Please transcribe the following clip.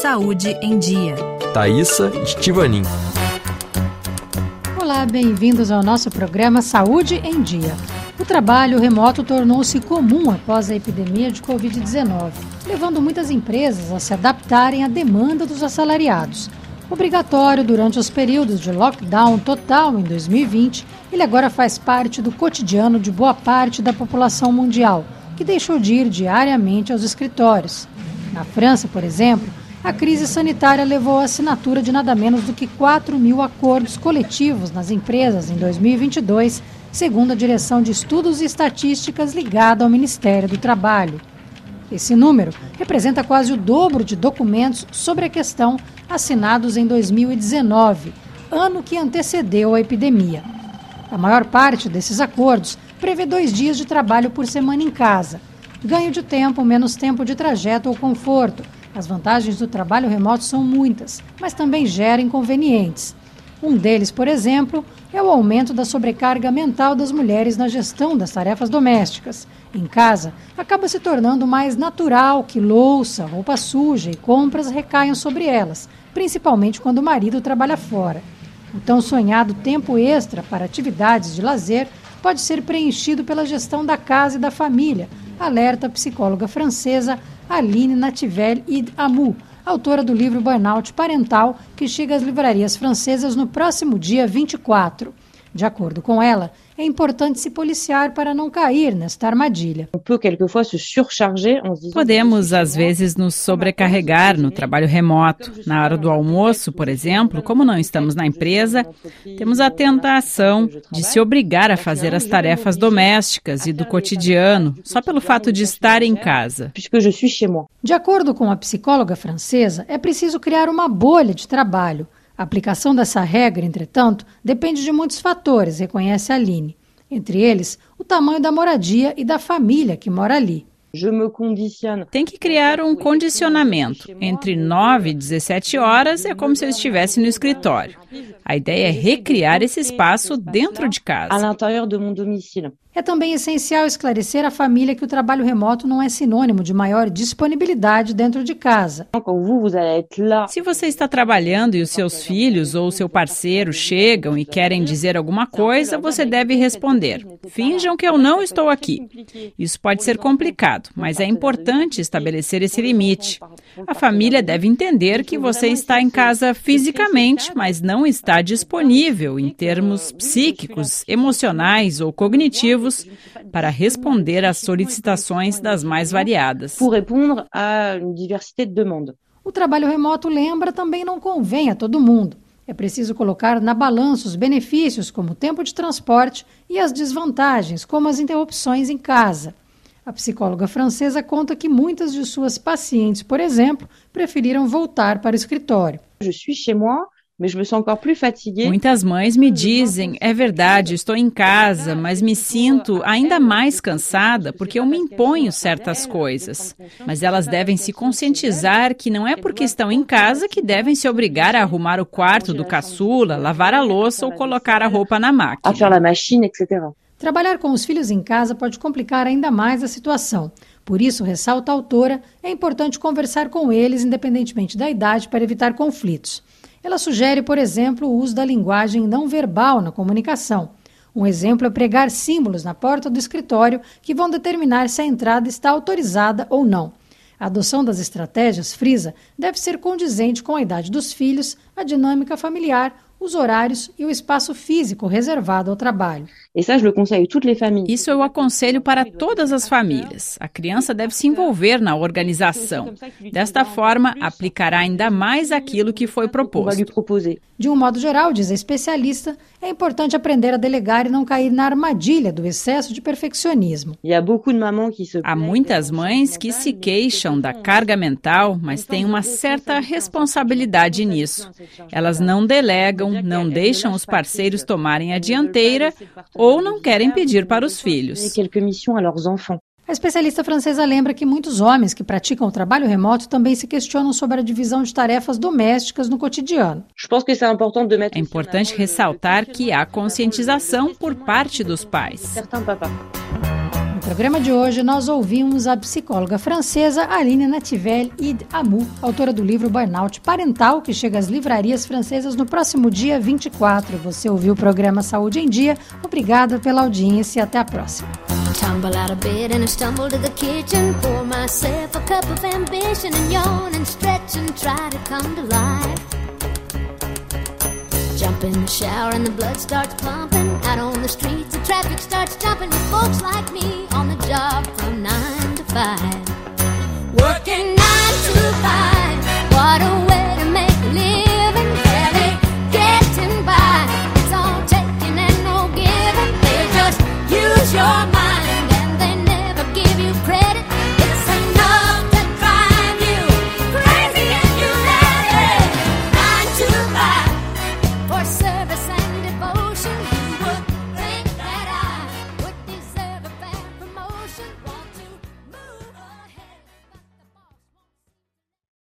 Saúde em Dia. Thaisa Estivanin. Olá, bem-vindos ao nosso programa Saúde em Dia. O trabalho remoto tornou-se comum após a epidemia de Covid-19, levando muitas empresas a se adaptarem à demanda dos assalariados. Obrigatório durante os períodos de lockdown total em 2020, ele agora faz parte do cotidiano de boa parte da população mundial, que deixou de ir diariamente aos escritórios. Na França, por exemplo, a crise sanitária levou à assinatura de nada menos do que 4 mil acordos coletivos nas empresas em 2022, segundo a Direção de Estudos e Estatísticas ligada ao Ministério do Trabalho. Esse número representa quase o dobro de documentos sobre a questão assinados em 2019, ano que antecedeu a epidemia. A maior parte desses acordos prevê dois dias de trabalho por semana em casa, ganho de tempo, menos tempo de trajeto ou conforto. As vantagens do trabalho remoto são muitas, mas também gera inconvenientes. Um deles, por exemplo, é o aumento da sobrecarga mental das mulheres na gestão das tarefas domésticas. Em casa, acaba se tornando mais natural que louça, roupa suja e compras recaiam sobre elas, principalmente quando o marido trabalha fora. O tão sonhado tempo extra para atividades de lazer pode ser preenchido pela gestão da casa e da família, alerta a psicóloga francesa Aline Nativel Id Amou, autora do livro Burnout Parental, que chega às livrarias francesas no próximo dia 24. De acordo com ela, é importante se policiar para não cair nesta armadilha. Podemos, às vezes, nos sobrecarregar no trabalho remoto. Na hora do almoço, por exemplo, como não estamos na empresa, temos a tentação de se obrigar a fazer as tarefas domésticas e do cotidiano só pelo fato de estar em casa. De acordo com a psicóloga francesa, é preciso criar uma bolha de trabalho a aplicação dessa regra, entretanto, depende de muitos fatores, reconhece Aline. Entre eles, o tamanho da moradia e da família que mora ali. Tem que criar um condicionamento. Entre 9 e 17 horas é como se eu estivesse no escritório. A ideia é recriar esse espaço dentro de casa. É também essencial esclarecer à família que o trabalho remoto não é sinônimo de maior disponibilidade dentro de casa. Se você está trabalhando e os seus filhos ou seu parceiro chegam e querem dizer alguma coisa, você deve responder: Finjam que eu não estou aqui. Isso pode ser complicado, mas é importante estabelecer esse limite. A família deve entender que você está em casa fisicamente, mas não está disponível em termos psíquicos, emocionais ou cognitivos para responder às solicitações das mais variadas. O trabalho remoto, lembra, também não convém a todo mundo. É preciso colocar na balança os benefícios, como o tempo de transporte, e as desvantagens, como as interrupções em casa. A psicóloga francesa conta que muitas de suas pacientes, por exemplo, preferiram voltar para o escritório. Je suis chez moi, Muitas mães me dizem: é verdade, estou em casa, mas me sinto ainda mais cansada porque eu me imponho certas coisas. Mas elas devem se conscientizar que não é porque estão em casa que devem se obrigar a arrumar o quarto do caçula, lavar a louça ou colocar a roupa na máquina. Trabalhar com os filhos em casa pode complicar ainda mais a situação. Por isso, ressalta a autora, é importante conversar com eles, independentemente da idade, para evitar conflitos. Ela sugere, por exemplo, o uso da linguagem não verbal na comunicação. Um exemplo é pregar símbolos na porta do escritório que vão determinar se a entrada está autorizada ou não. A adoção das estratégias, frisa, deve ser condizente com a idade dos filhos, a dinâmica familiar, os horários e o espaço físico reservado ao trabalho. Isso eu aconselho para todas as famílias. A criança deve se envolver na organização. Desta forma, aplicará ainda mais aquilo que foi proposto. De um modo geral, diz a especialista, é importante aprender a delegar e não cair na armadilha do excesso de perfeccionismo. Há muitas mães que se queixam da carga mental, mas têm uma certa responsabilidade nisso. Elas não delegam, não deixam os parceiros tomarem a dianteira ou não querem pedir para os filhos. A especialista francesa lembra que muitos homens que praticam o trabalho remoto também se questionam sobre a divisão de tarefas domésticas no cotidiano. É importante ressaltar que há conscientização por parte dos pais. Programa de hoje, nós ouvimos a psicóloga francesa Aline Nativel Id Amu, autora do livro Burnout Parental, que chega às livrarias francesas no próximo dia 24. Você ouviu o programa Saúde em Dia. Obrigada pela audiência e até a próxima. Jump in the shower and the blood starts pumping. Out on the streets, the traffic starts jumping with folks like me on the job from nine to five. Working nine to five, what a way to make a living, barely getting by. It's all taking and no giving. They just use your mind and they never give you credit. It's enough to drive you Crazy and you let it. Nine to five for certain.